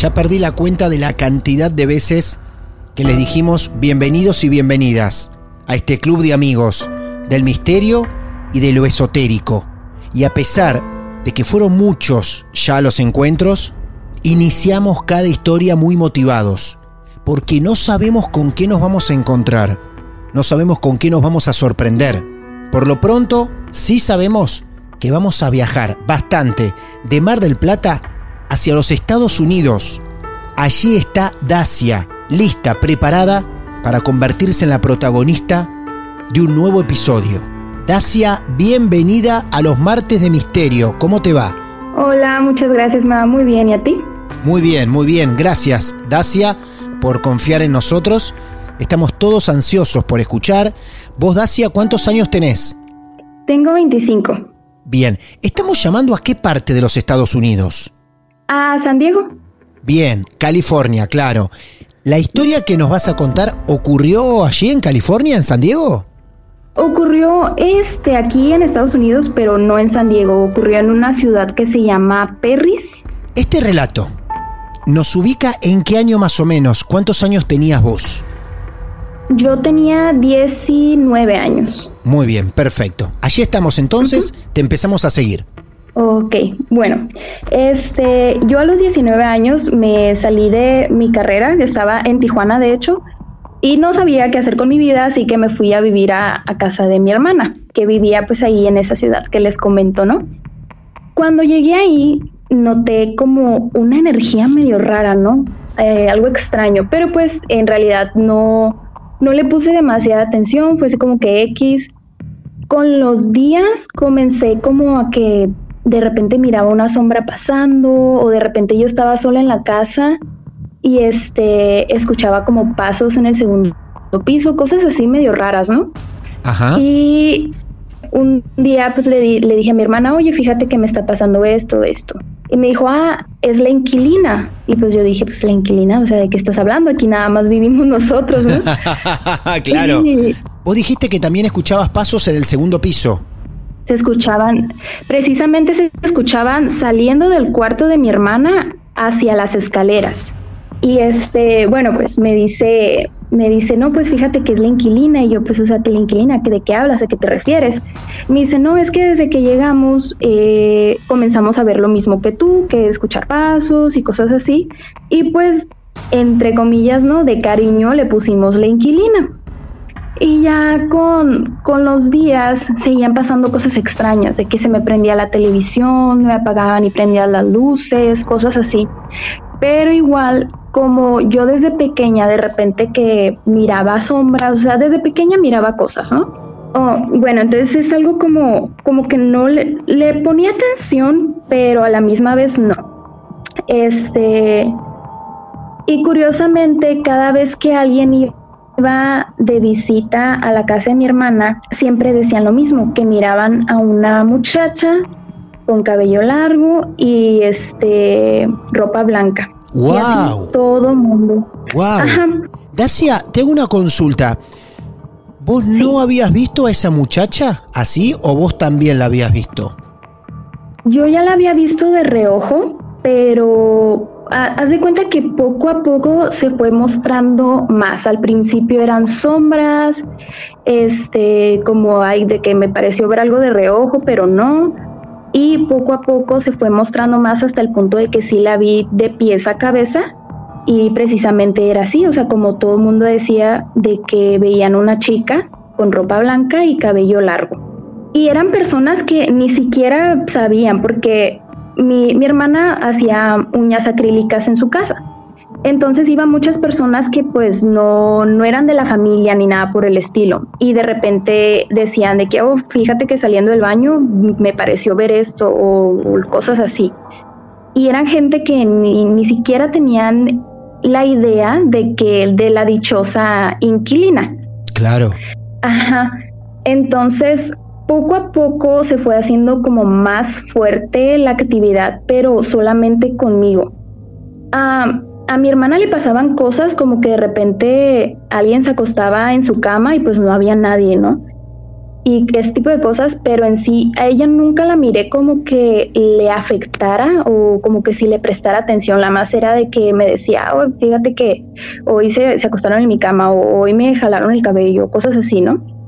Ya perdí la cuenta de la cantidad de veces que les dijimos bienvenidos y bienvenidas a este club de amigos del misterio y de lo esotérico. Y a pesar de que fueron muchos ya los encuentros, iniciamos cada historia muy motivados, porque no sabemos con qué nos vamos a encontrar, no sabemos con qué nos vamos a sorprender. Por lo pronto, sí sabemos que vamos a viajar bastante de Mar del Plata hacia los Estados Unidos. Allí está Dacia, lista, preparada para convertirse en la protagonista de un nuevo episodio. Dacia, bienvenida a los martes de misterio. ¿Cómo te va? Hola, muchas gracias, me va muy bien. ¿Y a ti? Muy bien, muy bien. Gracias, Dacia, por confiar en nosotros. Estamos todos ansiosos por escuchar. Vos, Dacia, ¿cuántos años tenés? Tengo 25. Bien, ¿estamos llamando a qué parte de los Estados Unidos? A San Diego. Bien, California, claro. ¿La historia que nos vas a contar ocurrió allí en California, en San Diego? Ocurrió este aquí en Estados Unidos, pero no en San Diego. Ocurrió en una ciudad que se llama Perris. Este relato nos ubica en qué año más o menos. ¿Cuántos años tenías vos? Yo tenía 19 años. Muy bien, perfecto. Allí estamos entonces, te empezamos a seguir. Ok, bueno, este, yo a los 19 años me salí de mi carrera, estaba en Tijuana de hecho, y no sabía qué hacer con mi vida, así que me fui a vivir a, casa de mi hermana, que vivía pues ahí en esa ciudad que les comento, ¿no? Cuando llegué ahí, noté como una energía medio rara, ¿no? Eh, algo extraño, pero pues en realidad no, no le puse demasiada atención, fue así como que X. Con los días comencé como a que de repente miraba una sombra pasando o de repente yo estaba sola en la casa y este escuchaba como pasos en el segundo piso, cosas así medio raras, ¿no? Ajá. Y un día pues le, le dije a mi hermana, oye, fíjate que me está pasando esto, esto. Y me dijo, ah, es la inquilina. Y pues yo dije, pues la inquilina, o sea, ¿de qué estás hablando? Aquí nada más vivimos nosotros, ¿no? claro. Vos dijiste que también escuchabas pasos en el segundo piso se escuchaban, precisamente se escuchaban saliendo del cuarto de mi hermana hacia las escaleras. Y este, bueno, pues me dice, me dice, no, pues fíjate que es la inquilina. Y yo, pues, o sea, la inquilina, ¿de qué hablas? ¿A qué te refieres? Me dice, no, es que desde que llegamos eh, comenzamos a ver lo mismo que tú, que escuchar pasos y cosas así. Y pues, entre comillas, ¿no? De cariño le pusimos la inquilina. Y ya con, con los días seguían pasando cosas extrañas, de que se me prendía la televisión, me apagaban y prendían las luces, cosas así. Pero igual, como yo desde pequeña de repente que miraba sombras, o sea, desde pequeña miraba cosas, ¿no? Oh, bueno, entonces es algo como, como que no le, le ponía atención, pero a la misma vez no. Este, y curiosamente, cada vez que alguien iba iba de visita a la casa de mi hermana, siempre decían lo mismo, que miraban a una muchacha con cabello largo y este ropa blanca. ¡Wow! todo mundo. ¡Wow! Ajá. Dacia, tengo una consulta. ¿Vos no habías visto a esa muchacha así o vos también la habías visto? Yo ya la había visto de reojo, pero haz de cuenta que poco a poco se fue mostrando más. Al principio eran sombras, este, como hay de que me pareció ver algo de reojo, pero no. Y poco a poco se fue mostrando más hasta el punto de que sí la vi de pies a cabeza. Y precisamente era así, o sea, como todo el mundo decía de que veían una chica con ropa blanca y cabello largo. Y eran personas que ni siquiera sabían, porque mi, mi hermana hacía uñas acrílicas en su casa. Entonces iban muchas personas que pues no, no eran de la familia ni nada por el estilo. Y de repente decían de que, oh, fíjate que saliendo del baño me pareció ver esto o, o cosas así. Y eran gente que ni, ni siquiera tenían la idea de que de la dichosa inquilina. Claro. Ajá. Entonces, poco a poco se fue haciendo como más fuerte la actividad, pero solamente conmigo. A, a mi hermana le pasaban cosas como que de repente alguien se acostaba en su cama y pues no había nadie, ¿no? Y ese tipo de cosas, pero en sí a ella nunca la miré como que le afectara o como que si le prestara atención. La más era de que me decía, oh, fíjate que hoy se, se acostaron en mi cama o hoy me jalaron el cabello, cosas así, ¿no?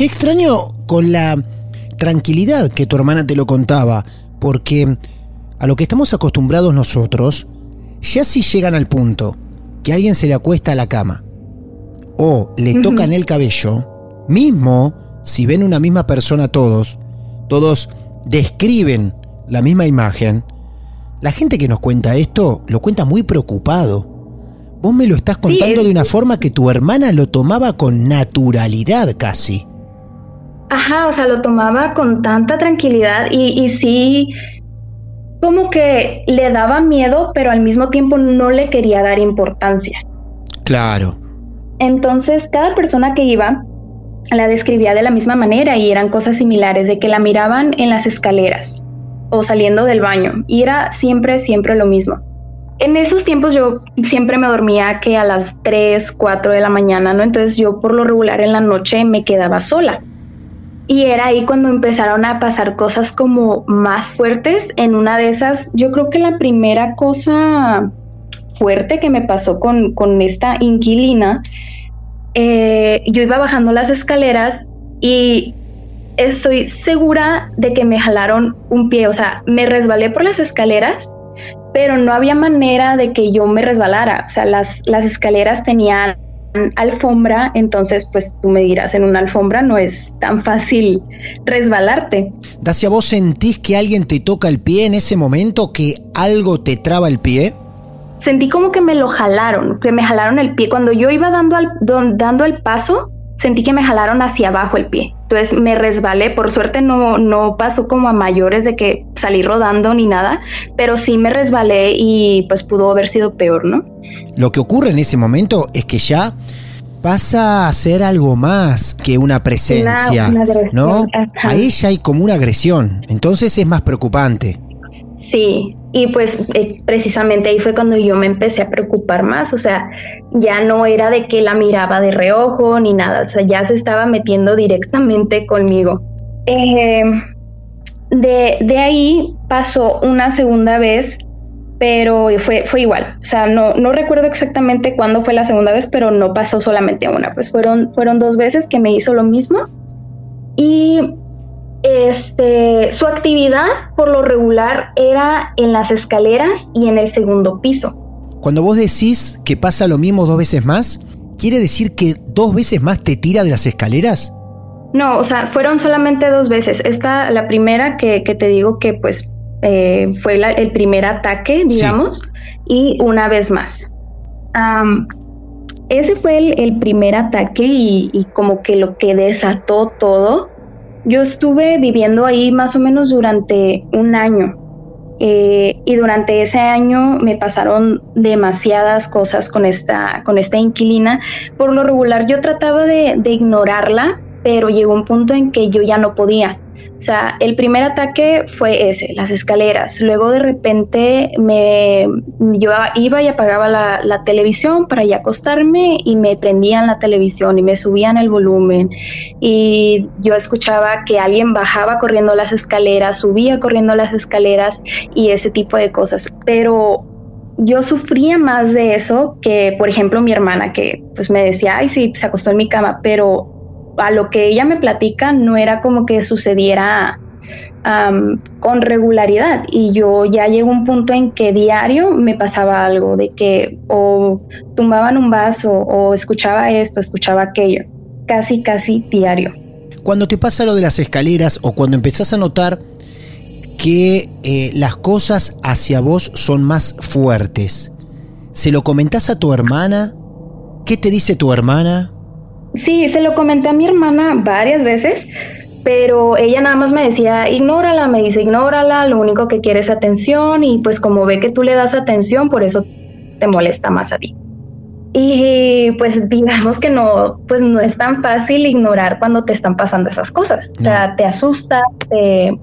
Qué extraño con la tranquilidad que tu hermana te lo contaba, porque a lo que estamos acostumbrados nosotros, ya si llegan al punto que alguien se le acuesta a la cama o le tocan el cabello, mismo si ven una misma persona todos, todos describen la misma imagen, la gente que nos cuenta esto lo cuenta muy preocupado. Vos me lo estás contando es- de una forma que tu hermana lo tomaba con naturalidad casi. Ajá, o sea, lo tomaba con tanta tranquilidad y, y sí, como que le daba miedo, pero al mismo tiempo no le quería dar importancia. Claro. Entonces, cada persona que iba la describía de la misma manera y eran cosas similares, de que la miraban en las escaleras o saliendo del baño y era siempre, siempre lo mismo. En esos tiempos yo siempre me dormía que a las 3, 4 de la mañana, ¿no? Entonces yo por lo regular en la noche me quedaba sola. Y era ahí cuando empezaron a pasar cosas como más fuertes. En una de esas, yo creo que la primera cosa fuerte que me pasó con, con esta inquilina, eh, yo iba bajando las escaleras y estoy segura de que me jalaron un pie, o sea, me resbalé por las escaleras, pero no había manera de que yo me resbalara, o sea, las, las escaleras tenían alfombra, entonces pues tú me dirás, en una alfombra no es tan fácil resbalarte. Dacia, ¿vos sentís que alguien te toca el pie en ese momento, que algo te traba el pie? Sentí como que me lo jalaron, que me jalaron el pie. Cuando yo iba dando, al, don- dando el paso, sentí que me jalaron hacia abajo el pie. Entonces me resbalé, por suerte no, no pasó como a mayores de que salí rodando ni nada, pero sí me resbalé y pues pudo haber sido peor, ¿no? Lo que ocurre en ese momento es que ya pasa a ser algo más que una presencia, Una- una ¿no? ajá. Ahí ya hay como una agresión, entonces es más preocupante. Sí, y pues eh, precisamente ahí fue cuando yo me empecé a preocupar más, o sea, ya no era de que la miraba de reojo ni nada, o sea, ya se estaba metiendo directamente conmigo. Eh, de, de ahí pasó una segunda vez, pero fue, fue igual, o sea, no, no recuerdo exactamente cuándo fue la segunda vez, pero no pasó solamente una, pues fueron, fueron dos veces que me hizo lo mismo. Y este, su actividad por lo regular era en las escaleras y en el segundo piso. Cuando vos decís que pasa lo mismo dos veces más, ¿quiere decir que dos veces más te tira de las escaleras? No, o sea, fueron solamente dos veces. Esta, la primera que, que te digo que pues eh, fue la- el primer ataque, Sí. digamos, y una vez más. Ese fue el, el primer ataque y, y como que lo que desató todo. Yo estuve viviendo ahí más o menos durante un año. eh, y durante ese año me pasaron demasiadas cosas con esta, con esta inquilina. Por lo regular yo trataba de, de ignorarla pero llegó un punto en que yo ya no podía. O sea, el primer ataque fue ese, las escaleras. Luego de repente me, yo iba y apagaba la, televisión para ya acostarme y me prendían la televisión y me subían el volumen. Y yo escuchaba que alguien bajaba corriendo las escaleras, subía corriendo las escaleras y ese tipo de cosas. Pero yo sufría más de eso que, por ejemplo, mi hermana, que pues me decía, ay, sí, se acostó en mi cama, pero a lo que ella me platica no era como que sucediera con regularidad y yo ya llegó un punto en que diario me pasaba algo de que o tumbaban un vaso o escuchaba esto, escuchaba aquello, casi, casi diario. Cuando te pasa lo de las escaleras o cuando empezás a notar que eh, las cosas hacia vos son más fuertes, ¿se lo comentás a tu hermana? ¿Qué te dice tu hermana? Sí, se lo comenté a mi hermana varias veces, pero ella nada más me decía, ignórala, me dice, ignórala, lo único que quiere es atención y pues como ve que tú le das atención, por eso te molesta más a ti. Y pues digamos que no, pues no es tan fácil ignorar cuando te están pasando esas cosas. O sea, te asusta, te,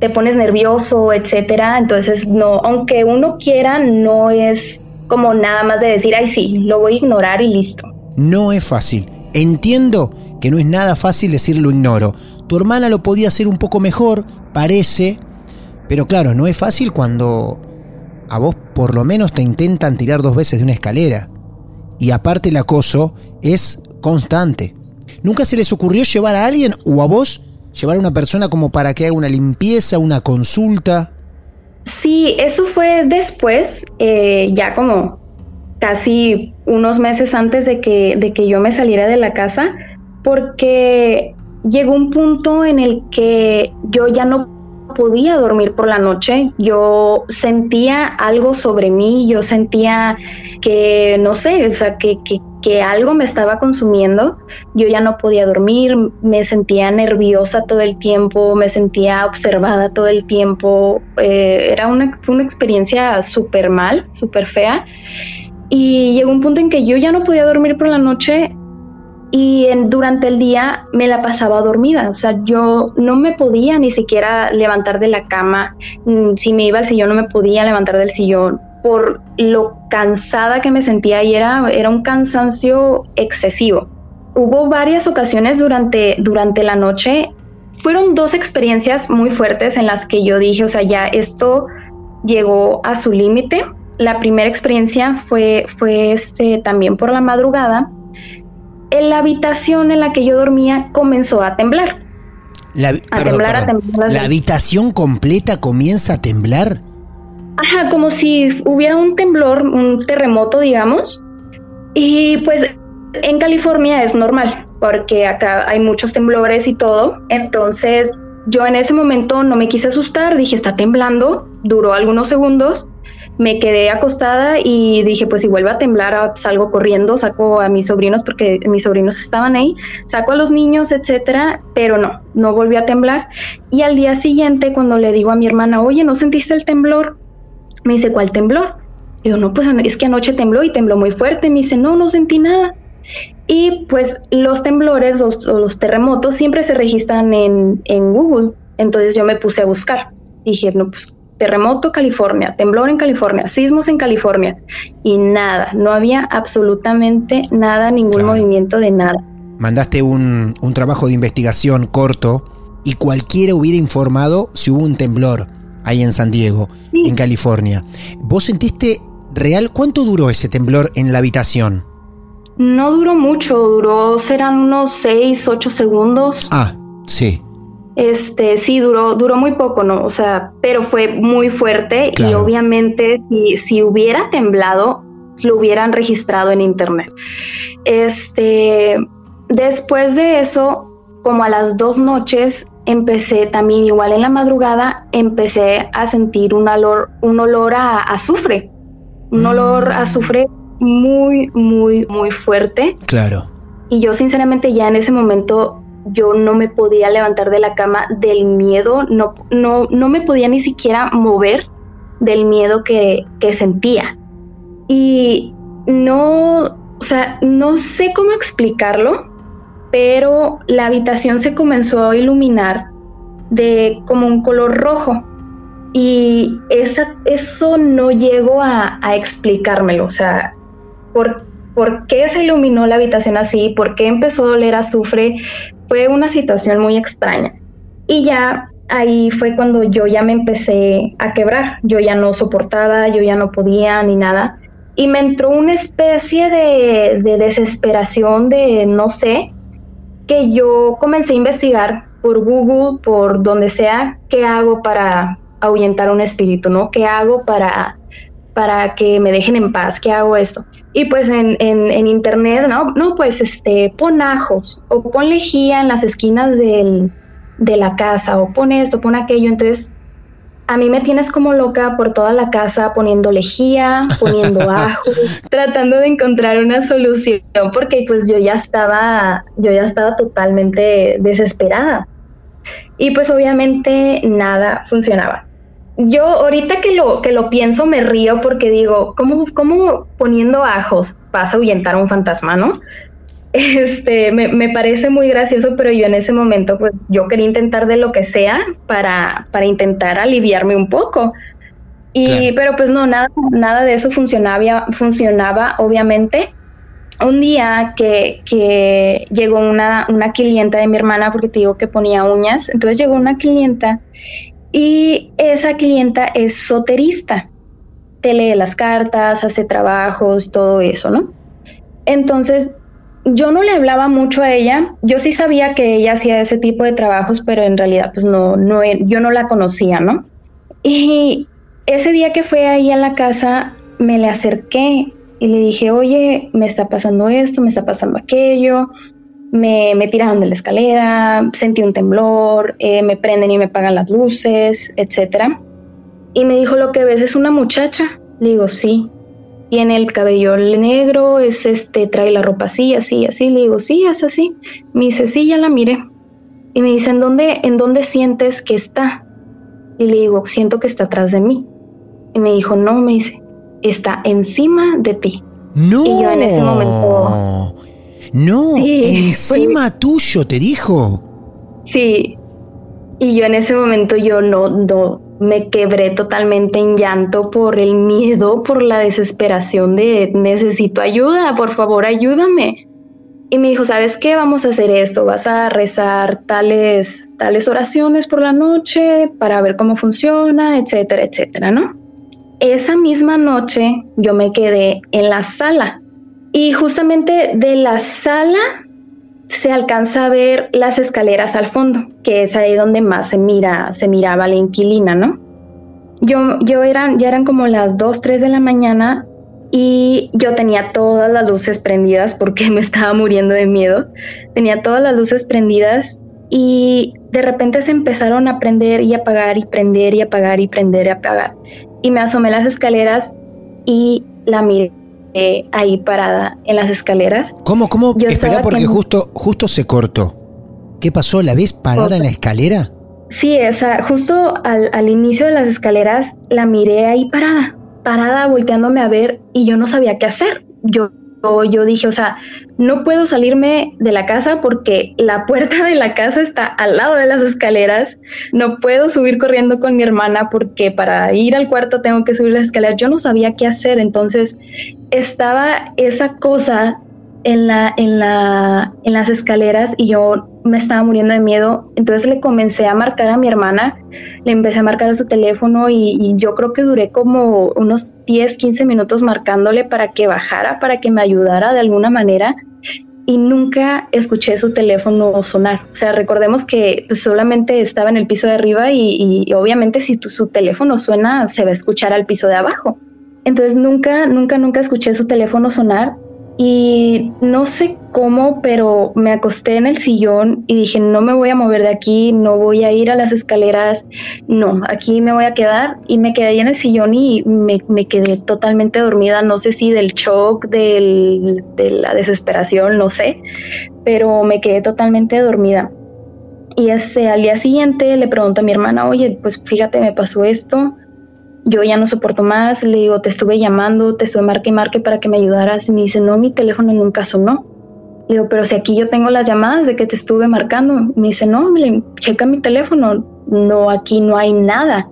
te pones nervioso, etcétera. Entonces, no, aunque uno quiera, no es como nada más de decir, ay, sí, lo voy a ignorar y listo. No es fácil. Entiendo que no es nada fácil decir lo ignoro. Tu hermana lo podía hacer un poco mejor, parece, pero claro, no es fácil cuando a vos por lo menos te intentan tirar dos veces de una escalera. Y aparte el acoso es constante. ¿Nunca se les ocurrió llevar a alguien o a vos llevar a una persona como para que haga una limpieza, una consulta? Sí, eso fue después, eh, ya como casi unos meses antes de que, de que yo me saliera de la casa, porque llegó un punto en el que yo ya no podía dormir por la noche, yo sentía algo sobre mí, yo sentía que, no sé, o sea, que, que, algo me estaba consumiendo, yo ya no podía dormir, me sentía nerviosa todo el tiempo, me sentía observada todo el tiempo, eh, era una, una experiencia súper mal, súper fea. Y llegó un punto en que yo ya no podía dormir por la noche y durante el día me la pasaba dormida. O sea, yo no me podía ni siquiera levantar de la cama. Mm, si me iba al sillón, no me podía levantar del sillón por lo cansada que me sentía y era, era un cansancio excesivo. Hubo varias ocasiones durante, durante la noche. Fueron dos experiencias muy fuertes en las que yo dije, o sea, ya esto llegó a su límite la primera experiencia fue, fue este, también por la madrugada. En la habitación en la que yo dormía comenzó a temblar. La, a temblar, a temblar. ¿La habitación completa comienza a temblar? Ajá, como si hubiera un temblor, un terremoto, digamos. Y pues en California es normal, porque acá hay muchos temblores y todo. Entonces yo en ese momento no me quise asustar, dije, está temblando, duró algunos segundos me quedé acostada y dije, pues si vuelve a temblar, ah, salgo corriendo, saco a mis sobrinos porque mis sobrinos estaban ahí, saco a los niños, etcétera, pero no, no volvió a temblar. Y al día siguiente, cuando le digo a mi hermana, oye, ¿no sentiste el temblor? Me dice, ¿cuál temblor? Digo, no, pues es que anoche tembló y tembló muy fuerte. Me dice, no, no sentí nada. Y pues los temblores o los, terremotos siempre se registran en, en Google. Entonces yo me puse a buscar. Dije, no, pues terremoto California, temblor en California, sismos en California y nada, no había absolutamente nada, ningún movimiento de nada. Mandaste un, un, trabajo de investigación corto y cualquiera hubiera informado si hubo un temblor ahí en San Diego, en California. ¿Vos sentiste real cuánto duró ese temblor en la habitación? No duró mucho, duró, serán unos 6, 8 segundos. Ah, sí. Este, sí, duró, duró muy poco, ¿no? O sea, pero fue muy fuerte y obviamente si, si hubiera temblado, lo hubieran registrado en internet. Este, después de eso, como a las dos noches, empecé también igual en la madrugada, empecé a sentir un olor, un olor a azufre, un olor a mm. azufre muy, muy, muy fuerte. Claro. Y yo sinceramente ya en ese momento yo no me podía levantar de la cama del miedo, no, no, no me podía ni siquiera mover del miedo que, que sentía. Y no, o sea, no sé cómo explicarlo, pero la habitación se comenzó a iluminar de como un color rojo. Y esa, eso no llego a, explicármelo, o sea, por, por qué se iluminó la habitación así, por qué empezó a oler azufre, fue una situación muy extraña. Y ya ahí fue cuando yo ya me empecé a quebrar, yo ya no soportaba, yo ya no podía ni nada. Y me entró una especie de, de desesperación de no sé, que yo comencé a investigar por Google, por donde sea, qué hago para ahuyentar un espíritu, ¿no? ¿Qué hago para, para que me dejen en paz? ¿Qué hago esto? Y pues en, en, internet, ¿no? No, pues este, pon ajos o pon lejía en las esquinas del, de la casa o pon esto, pon aquello. Entonces a mí me tienes como loca por toda la casa poniendo lejía, poniendo ajo, tratando de encontrar una solución porque pues yo ya estaba, yo ya estaba totalmente desesperada. Y pues obviamente nada funcionaba. Yo ahorita que lo, que lo pienso me río porque digo, ¿cómo, cómo poniendo ajos vas a ahuyentar a un fantasma, no? este, me, parece muy gracioso, pero yo en ese momento, pues yo quería intentar de lo que sea para, para intentar aliviarme un poco. Y, pero pues no, nada, nada de eso funcionaba, funcionaba, obviamente. Un día que, que llegó una, una clienta de mi hermana, porque te digo que ponía uñas, entonces llegó una clienta y esa clienta es soterista. Te lee las cartas, hace trabajos, todo eso, ¿no? Entonces yo no le hablaba mucho a ella. Yo sí sabía que ella hacía ese tipo de trabajos, pero en realidad pues no, no, yo no la conocía, ¿no? Y ese día que fue ahí a la casa, me le acerqué y le dije, oye, me está pasando esto, me está pasando aquello, me, me tiraron de la escalera, sentí un temblor, eh, me prenden y me apagan las luces, etc. Y me dijo, lo que ves es una muchacha. Le digo, sí tiene el cabello negro, es este, trae la ropa así, así, así. Le digo, sí, es así. Me dice, sí, ya la miré. Y me dice, ¿en dónde, ¿en dónde sientes que está? Y le digo, siento que está atrás de mí. Y me dijo, no, me dice, está encima de ti. No. Y yo en ese momento. No, encima tuyo, te dijo. Sí. Y yo en ese momento yo no, no, me quebré totalmente en llanto por el miedo, por la desesperación de necesito ayuda, por favor ayúdame. Y me dijo, ¿sabes qué? Vamos a hacer esto, vas a rezar tales, tales oraciones por la noche para ver cómo funciona, etcétera, etcétera, ¿no? Esa misma noche yo me quedé en la sala y justamente de la sala se alcanza a ver las escaleras al fondo, que es ahí donde más se mira, se miraba la inquilina, ¿no? Yo, yo eran, ya eran como las 2, 3 de la mañana y yo tenía todas las luces prendidas porque me estaba muriendo de miedo. Tenía todas las luces prendidas y de repente se empezaron a prender y apagar y prender y apagar y prender y apagar. Y me asomé las escaleras y la miré ahí parada en las escaleras. ¿Cómo, cómo? Espera porque justo, justo se cortó. ¿Qué pasó? ¿La ves parada en la escalera? Sí, esa, justo al, al inicio de las escaleras la miré ahí parada, parada volteándome a ver y yo no sabía qué hacer. Yo yo dije, o sea, no puedo salirme de la casa porque la puerta de la casa está al lado de las escaleras, no puedo subir corriendo con mi hermana porque para ir al cuarto tengo que subir las escaleras, yo no sabía qué hacer, entonces estaba esa cosa en, la, en, la, en las escaleras y yo me estaba muriendo de miedo. Entonces le comencé a marcar a mi hermana, le empecé a marcar a su teléfono y, yo creo que duré como unos 10, 15 minutos marcándole para que bajara, para que me ayudara de alguna manera. Y nunca escuché su teléfono sonar. O sea, recordemos que pues, solamente estaba en el piso de arriba y, obviamente si su teléfono suena se va a escuchar al piso de abajo. Entonces nunca, nunca, nunca escuché su teléfono sonar y no sé cómo, pero me acosté en el sillón y dije, no me voy a mover de aquí, no voy a ir a las escaleras, no, aquí me voy a quedar. Y me quedé ahí en el sillón y me, quedé totalmente dormida, no sé si del shock, del, de la desesperación, no sé, pero me quedé totalmente dormida. Y ese, al día siguiente le pregunto a mi hermana, oye, pues fíjate, me pasó esto yo ya no soporto más, le digo, te estuve llamando, te estuve marque y marque para que me ayudaras. Y me dice, no, mi teléfono nunca sonó. Le digo, pero si aquí yo tengo las llamadas de que te estuve marcando. Me dice, no, le, checa mi teléfono. No, aquí no hay nada.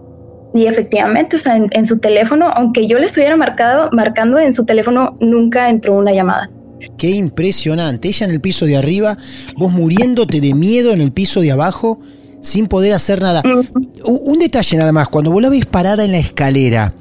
Y efectivamente, o sea, en, su teléfono, aunque yo le estuviera marcado, marcando en su teléfono, nunca entró una llamada. Qué impresionante. Ella en el piso de arriba, vos muriéndote de miedo en el piso de abajo, sin poder hacer nada. Un detalle nada más, cuando vos la ves parada en la escalera,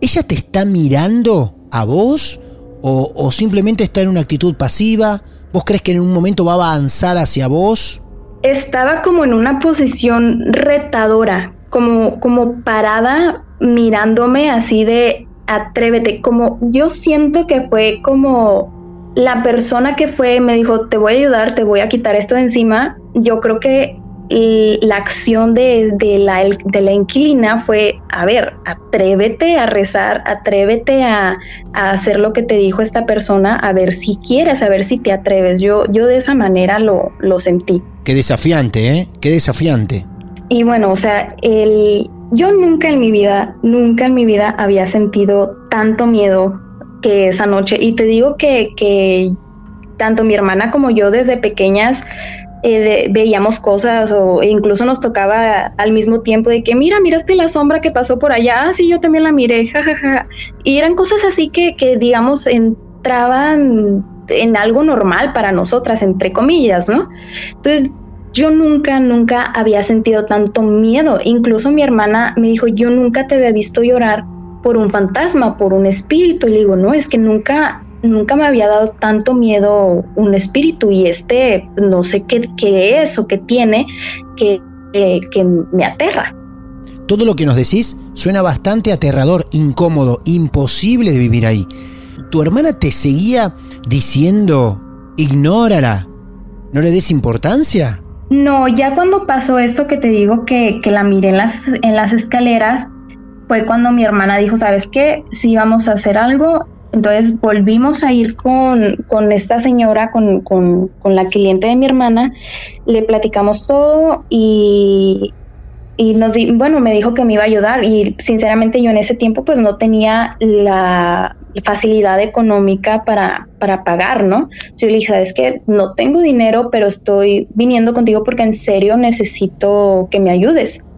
¿ella te está mirando a vos o, o simplemente está en una actitud pasiva? ¿Vos crees que en un momento va a avanzar hacia vos? Estaba como en una posición retadora, como, como parada mirándome así de atrévete, como yo siento que fue como la persona que fue, me dijo, te voy a ayudar, te voy a quitar esto de encima, yo creo que la acción de, la, de la inquilina fue, a ver, atrévete a rezar, atrévete a, hacer lo que te dijo esta persona, a ver si quieres, a ver si te atreves. Yo, yo de esa manera lo, lo sentí. Qué desafiante, ¿eh? Qué desafiante. Y bueno, o sea, el, yo nunca en mi vida, nunca en mi vida había sentido tanto miedo que esa noche. Y te digo que, que tanto mi hermana como yo desde pequeñas eh, veíamos cosas o incluso nos tocaba al mismo tiempo de que mira, miraste la sombra que pasó por allá, ah, sí, yo también la miré, jajaja. Y eran cosas así que, que digamos, entraban en algo normal para nosotras, entre comillas, ¿no? Entonces, yo nunca, nunca había sentido tanto miedo. Incluso mi hermana me dijo, yo nunca te había visto llorar por un fantasma, por un espíritu. Y le digo, no, es que nunca, nunca me había dado tanto miedo un espíritu y este, no sé qué, qué es o qué tiene que, que me aterra. Todo lo que nos decís suena bastante aterrador, incómodo, imposible de vivir ahí. ¿Tu hermana te seguía diciendo, ignórala, no le des importancia? No, ya cuando pasó esto que te digo que, la miré en las, en las escaleras, fue cuando mi hermana dijo, ¿sabes qué? Si vamos a hacer algo, entonces volvimos a ir con, esta señora, con, la cliente de mi hermana, le platicamos todo y, y nos bueno, me dijo que me iba a ayudar y sinceramente yo en ese tiempo pues no tenía la, facilidad económica para, para pagar, ¿no? Yo le dije, sabes que no tengo dinero, pero estoy viniendo contigo porque en serio necesito que me ayudes.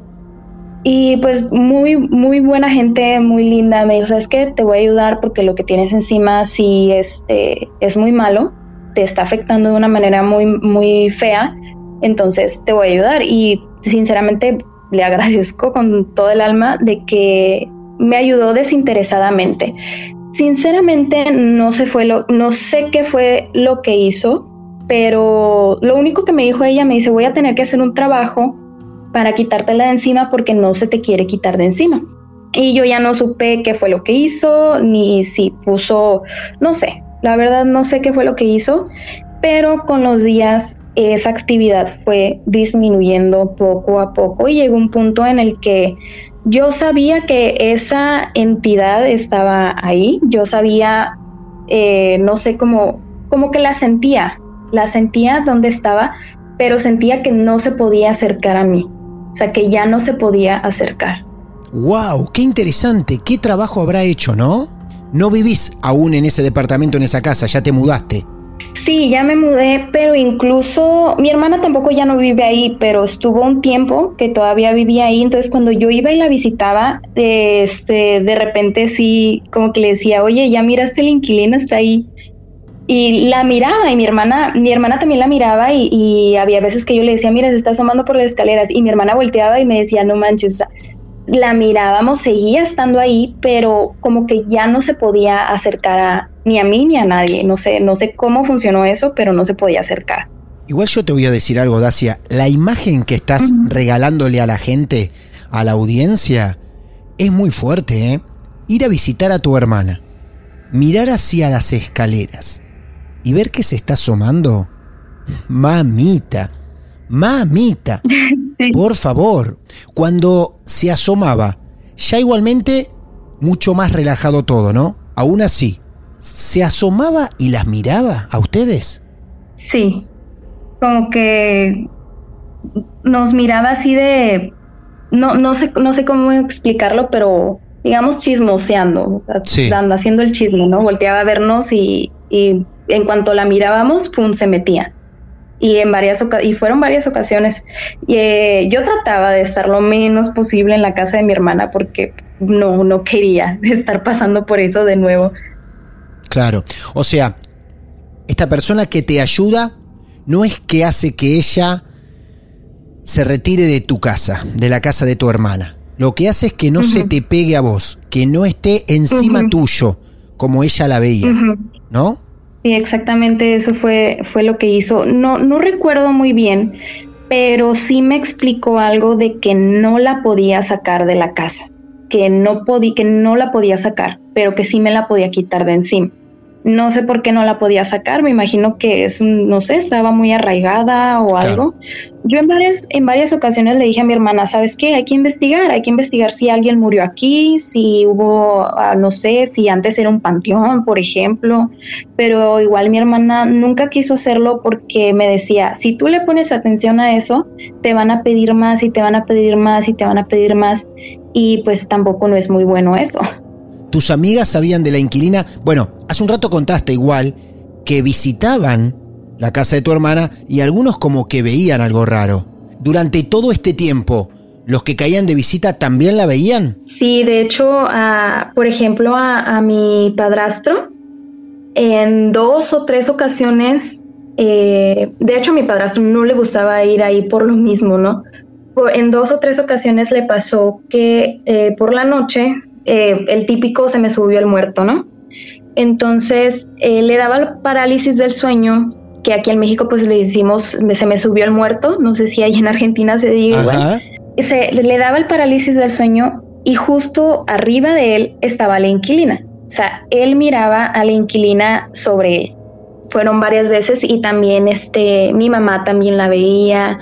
Y pues muy, muy buena gente, muy linda, me dijo, sabes que te voy a ayudar porque lo que tienes encima sí este, es muy malo, te está afectando de una manera muy, muy fea, entonces te voy a ayudar. Y sinceramente le agradezco con todo el alma de que me ayudó desinteresadamente. Sinceramente no sé fue lo, no sé qué fue lo que hizo, pero lo único que me dijo ella me dice voy a tener que hacer un trabajo para quitártela de encima porque no se te quiere quitar de encima. Y yo ya no supe qué fue lo que hizo, ni si puso, no sé, la verdad no sé qué fue lo que hizo, pero con los días esa actividad fue disminuyendo poco a poco y llegó un punto en el que yo sabía que esa entidad estaba ahí, yo sabía, eh, no sé cómo, como que la sentía, la sentía donde estaba, pero sentía que no se podía acercar a mí, o sea, que ya no se podía acercar. ¡Wow! ¡Qué interesante! ¿Qué trabajo habrá hecho, no? No vivís aún en ese departamento, en esa casa, ya te mudaste. Sí, ya me mudé, pero incluso mi hermana tampoco ya no vive ahí, pero estuvo un tiempo que todavía vivía ahí, entonces cuando yo iba y la visitaba, este, de repente sí, como que le decía, oye, ya miraste el inquilino, está ahí. Y la miraba y mi hermana, mi hermana también la miraba y, y había veces que yo le decía, mira, se está asomando por las escaleras y mi hermana volteaba y me decía, no manches, o sea, la mirábamos, seguía estando ahí, pero como que ya no se podía acercar a, ni a mí ni a nadie. No sé, no sé cómo funcionó eso, pero no se podía acercar. Igual yo te voy a decir algo, Dacia. La imagen que estás regalándole a la gente, a la audiencia, es muy fuerte, ¿eh? Ir a visitar a tu hermana, mirar hacia las escaleras y ver que se está asomando. Mamita, mamita. Por favor, cuando se asomaba, ya igualmente mucho más relajado todo, ¿no? Aún así, ¿se asomaba y las miraba a ustedes? Sí, como que nos miraba así de... No, no, sé, no sé cómo explicarlo, pero digamos, chismoseando, Sí. dando- haciendo el chisme, ¿no? Volteaba a vernos y, y en cuanto la mirábamos, pum, se metía. Y en varias y fueron varias ocasiones. Y, eh, yo trataba de estar lo menos posible en la casa de mi hermana porque no, no quería estar pasando por eso de nuevo. Claro. O sea, esta persona que te ayuda no es que hace que ella se retire de tu casa, de la casa de tu hermana. Lo que hace es que no se te pegue a vos, que no esté encima tuyo, como ella la veía. ¿no? Sí, exactamente eso fue, fue lo que hizo. No, no recuerdo muy bien, pero sí me explicó algo de que no la podía sacar de la casa, que no podía, que no la podía sacar, pero que sí me la podía quitar de encima. No sé por qué no la podía sacar, me imagino que es un, no sé, estaba muy arraigada o Claro. algo. Yo en varias, en varias ocasiones le dije a mi hermana, ¿sabes qué? Hay que investigar, hay que investigar si alguien murió aquí, si hubo, ah, no sé, si antes era un panteón, por ejemplo, pero igual mi hermana nunca quiso hacerlo porque me decía, si tú le pones atención a eso, te van a pedir más y te van a pedir más y te van a pedir más y pues tampoco no es muy bueno eso. Tus amigas sabían de la inquilina. Bueno, hace un rato contaste igual que visitaban la casa de tu hermana y algunos como que veían algo raro. Durante todo este tiempo, ¿los que caían de visita también la veían? Sí, de hecho, por ejemplo, a, mi padrastro, en dos o tres ocasiones, eh, de hecho a mi padrastro no le gustaba ir ahí por lo mismo, ¿no? En dos o tres ocasiones le pasó que eh, por la noche, eh, el típico se me subió el muerto, ¿no? Entonces eh, le daba el parálisis del sueño, que aquí en México pues le decimos se me subió el muerto, no sé si ahí en Argentina se diga igual se le daba el parálisis del sueño y justo arriba de él estaba la inquilina. O sea, él miraba a la inquilina sobre él. Fueron varias veces y también este, mi mamá también la veía.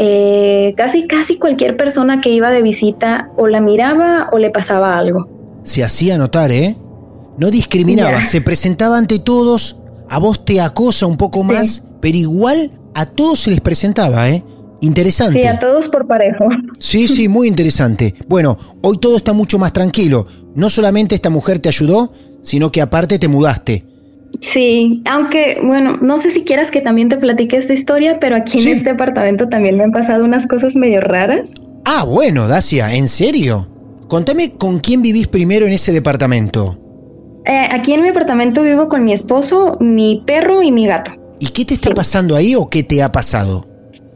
Eh, casi, casi cualquier persona que iba de visita o la miraba o le pasaba algo. Se hacía notar, ¿eh? No discriminaba, Ya. se presentaba ante todos, a vos te acosa un poco más, pero igual a todos se les presentaba, ¿eh? Interesante. Sí, a todos por parejo. Sí, sí, muy interesante. Bueno, hoy todo está mucho más tranquilo. No solamente esta mujer te ayudó, sino que aparte te mudaste. Sí, aunque, bueno, no sé si quieras que también te platique esta historia, pero aquí Sí. en este apartamento también me han pasado unas cosas medio raras. Ah, bueno, Dacia, ¿en serio? Contame con quién vivís primero en ese departamento. Eh, aquí en mi apartamento vivo con mi esposo, mi perro y mi gato. ¿Y qué te está Sí. pasando ahí o qué te ha pasado?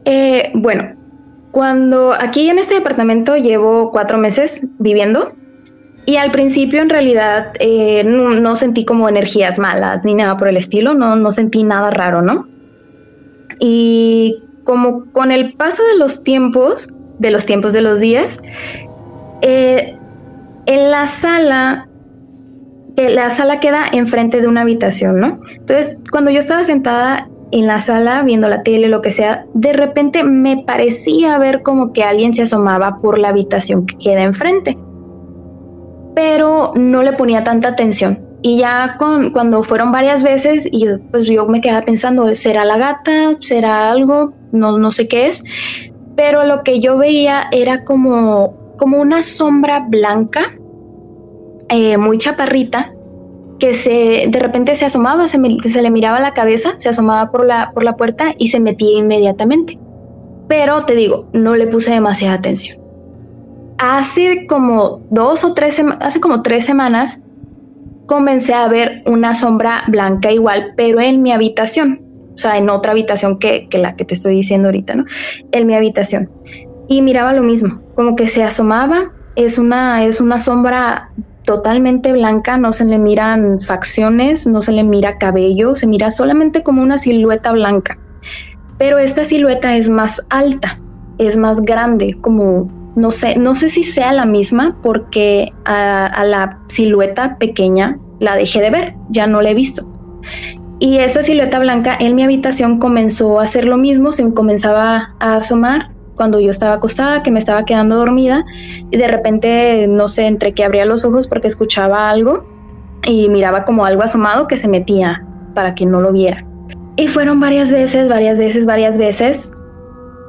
Eh, bueno, cuando aquí en este departamento llevo cuatro meses viviendo y al principio en realidad eh, no, sentí como energías malas ni nada por el estilo, no, no sentí nada raro, ¿no? Y como con el paso de los tiempos, de los tiempos de los días, eh, en la sala que la sala queda enfrente de una habitación, ¿no? Entonces, cuando yo estaba sentada en la sala viendo la tele, lo que sea, de repente me parecía ver como que alguien se asomaba por la habitación que queda enfrente. Pero no le ponía tanta atención. Y ya cuando fueron varias veces, y yo, pues yo me quedaba pensando, ¿será la gata? ¿Será algo? No, no sé qué es. Pero lo que yo veía era como, como una sombra blanca eh, muy chaparrita que se de repente se asomaba, se, se le miraba la cabeza, se asomaba por la, por la puerta y se metía inmediatamente. Pero te digo, no le puse demasiada atención. Hace como dos o tres, hace como tres semanas comencé a ver una sombra blanca igual, pero en mi habitación. O sea, en otra habitación que, que la que te estoy diciendo ahorita, ¿no? En mi habitación. Y miraba lo mismo, como que se asomaba, es una, es una sombra totalmente blanca, no se le miran facciones, no se le mira cabello, se mira solamente como una silueta blanca. Pero esta silueta es más alta, es más grande, como no sé, no sé si sea la misma porque a, la silueta pequeña la dejé de ver, ya no la he visto. Y esta silueta blanca en mi habitación comenzó a hacer lo mismo, se me comenzaba a asomar cuando yo estaba acostada, que me estaba quedando dormida y de repente, no sé, entre que abría los ojos porque escuchaba algo y miraba como algo asomado que se metía para que no lo viera. Y fueron varias veces, varias veces, varias veces,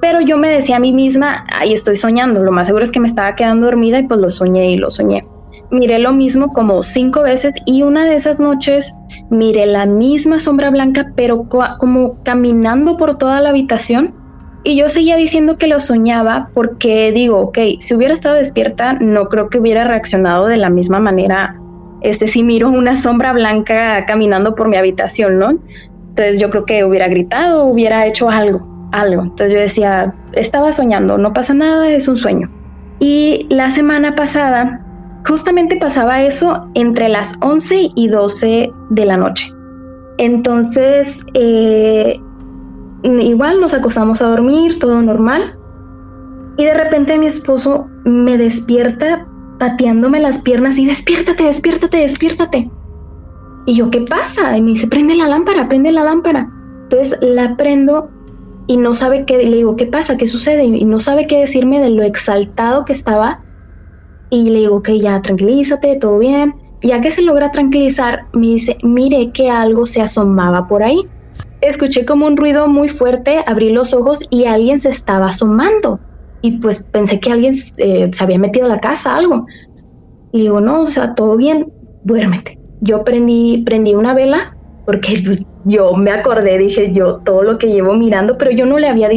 pero yo me decía a mí misma, ahí estoy soñando, lo más seguro es que me estaba quedando dormida y pues lo soñé y lo soñé. miré lo mismo como cinco veces y una de esas noches miré la misma sombra blanca, pero como caminando por toda la habitación. Y yo seguía diciendo que lo soñaba porque digo, ok, si hubiera estado despierta, no creo que hubiera reaccionado de la misma manera. Este, si miro una sombra blanca caminando por mi habitación, ¿no? Entonces yo creo que hubiera gritado, hubiera hecho algo, algo. Entonces yo decía, estaba soñando, no pasa nada, es un sueño. Y la semana pasada justamente pasaba eso entre las 11 y 12 de la noche. Entonces, eh, igual nos acostamos a dormir, todo normal. Y de repente mi esposo me despierta pateándome las piernas y despiértate, despiértate, despiértate. Y yo, ¿qué pasa? Y me dice, prende la lámpara, prende la lámpara. Entonces la prendo y no sabe qué, le digo, ¿qué pasa? ¿Qué sucede? Y no sabe qué decirme de lo exaltado que estaba y le digo, que ya, tranquilízate, todo bien. Ya que se logra tranquilizar, me dice, mire que algo se asomaba por ahí. Escuché como un ruido muy fuerte, abrí los ojos y alguien se estaba asomando. Y pues pensé que alguien eh, se había metido a la casa, algo. Y digo, no, o sea, todo bien, duérmete. Yo prendí, prendí una vela porque yo me acordé, dije yo, todo lo que llevo mirando, pero yo no le había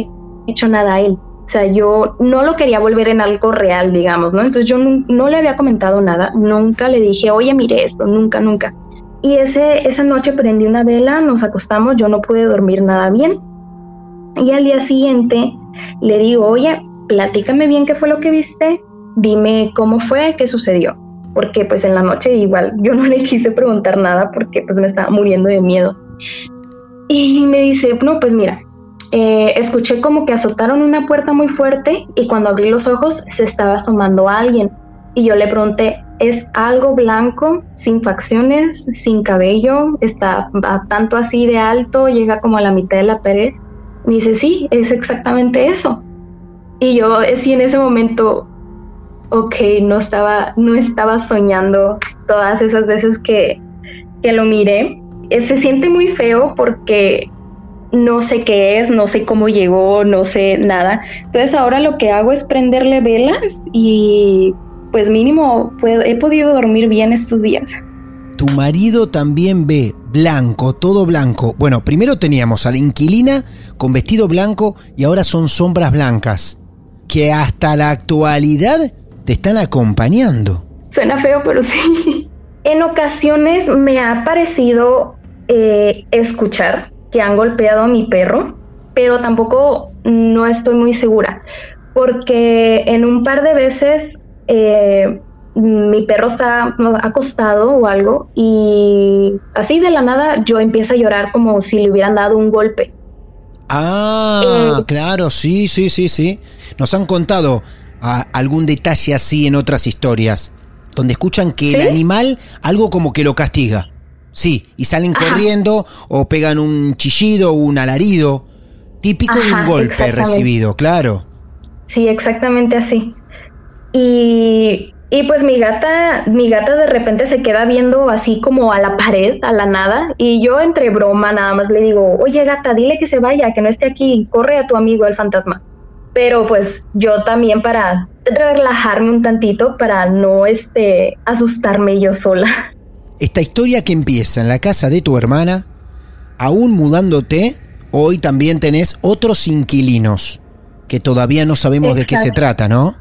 dicho nada a él. O sea, yo no lo quería volver en algo real, digamos, ¿no? Entonces yo no, le había comentado nada, nunca le dije, oye, mire esto, nunca, nunca. Y ese, esa noche prendí una vela, nos acostamos, yo no pude dormir nada bien. Y al día siguiente le digo, oye, platícame bien qué fue lo que viste, dime cómo fue, qué sucedió. Porque pues en la noche igual yo no le quise preguntar nada porque pues me estaba muriendo de miedo. Y me dice, no, pues mira, eh, escuché como que azotaron una puerta muy fuerte y cuando abrí los ojos se estaba asomando alguien. Y yo le pregunté, ¿es algo blanco, sin facciones, sin cabello? ¿Está tanto así de alto? ¿Llega como a la mitad de la pared? Me dice, sí, es exactamente eso. Y yo sí en ese momento, ok, no estaba, no estaba soñando todas esas veces que, que lo miré. Eh, se siente muy feo porque no sé qué es, no sé cómo llegó, no sé nada. Entonces ahora lo que hago es prenderle velas y pues mínimo he podido dormir bien estos días. Tu marido también ve blanco, todo blanco. Bueno, primero teníamos a la inquilina con vestido blanco y ahora son sombras blancas que hasta la actualidad te están acompañando. Suena feo, pero sí. En ocasiones me ha parecido eh, escuchar que han golpeado a mi perro, pero tampoco no estoy muy segura, porque en un par de veces eh, mi perro está acostado o algo y así de la nada yo empiezo a llorar como si le hubieran dado un golpe. Ah, eh, claro, sí, sí, sí, sí. Nos han contado ah, algún detalle así en otras historias, donde escuchan que el animal algo como que lo castiga. Sí, y salen corriendo o pegan un chillido o un alarido, típico de un golpe recibido, claro. Sí, exactamente así. Y, y pues mi gata, mi gata de repente se queda viendo así como a la pared, a la nada, y yo entre broma nada más le digo, oye gata, dile que se vaya, que no esté aquí, corre a tu amigo el fantasma. Pero pues yo también para relajarme un tantito, para no este, asustarme yo sola. Esta historia que empieza en la casa de tu hermana, aún mudándote, hoy también tenés otros inquilinos que todavía no sabemos de qué se trata, ¿no?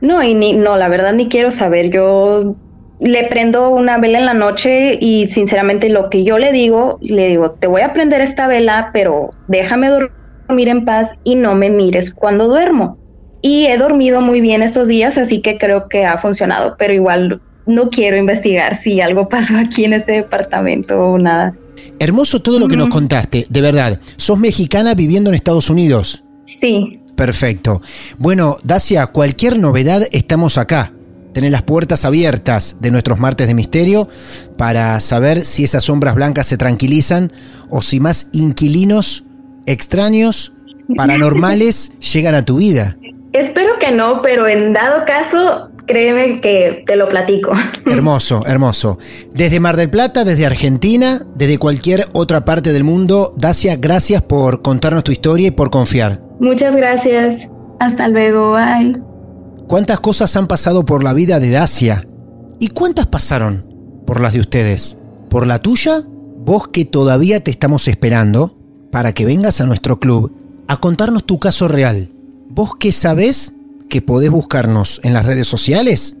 No, y ni, no, la verdad ni quiero saber. Yo le prendo una vela en la noche y sinceramente lo que yo le digo, le digo, te voy a prender esta vela, pero déjame dormir en paz y no me mires cuando duermo. Y he dormido muy bien estos días, así que creo que ha funcionado, pero igual no quiero investigar si algo pasó aquí en este departamento o nada. Hermoso todo lo que nos contaste, de verdad. ¿Sos mexicana viviendo en Estados Unidos? Sí. Perfecto. Bueno, Dacia, cualquier novedad estamos acá. Tener las puertas abiertas de nuestros martes de misterio para saber si esas sombras blancas se tranquilizan o si más inquilinos extraños, paranormales, llegan a tu vida. Espero que no, pero en dado caso, créeme que te lo platico. Hermoso, hermoso. Desde Mar del Plata, desde Argentina, desde cualquier otra parte del mundo, Dacia, gracias por contarnos tu historia y por confiar. Muchas gracias. Hasta luego, bye. ¿Cuántas cosas han pasado por la vida de Dacia? ¿Y cuántas pasaron por las de ustedes? ¿Por la tuya? Vos que todavía te estamos esperando para que vengas a nuestro club a contarnos tu caso real. Vos que sabés que podés buscarnos en las redes sociales,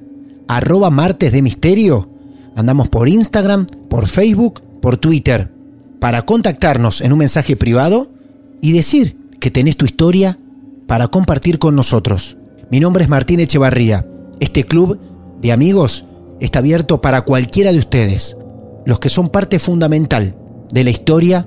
arroba martes de misterio. Andamos por Instagram, por Facebook, por Twitter, para contactarnos en un mensaje privado y decir que tenés tu historia para compartir con nosotros. Mi nombre es Martín Echevarría. Este club de amigos está abierto para cualquiera de ustedes, los que son parte fundamental de la historia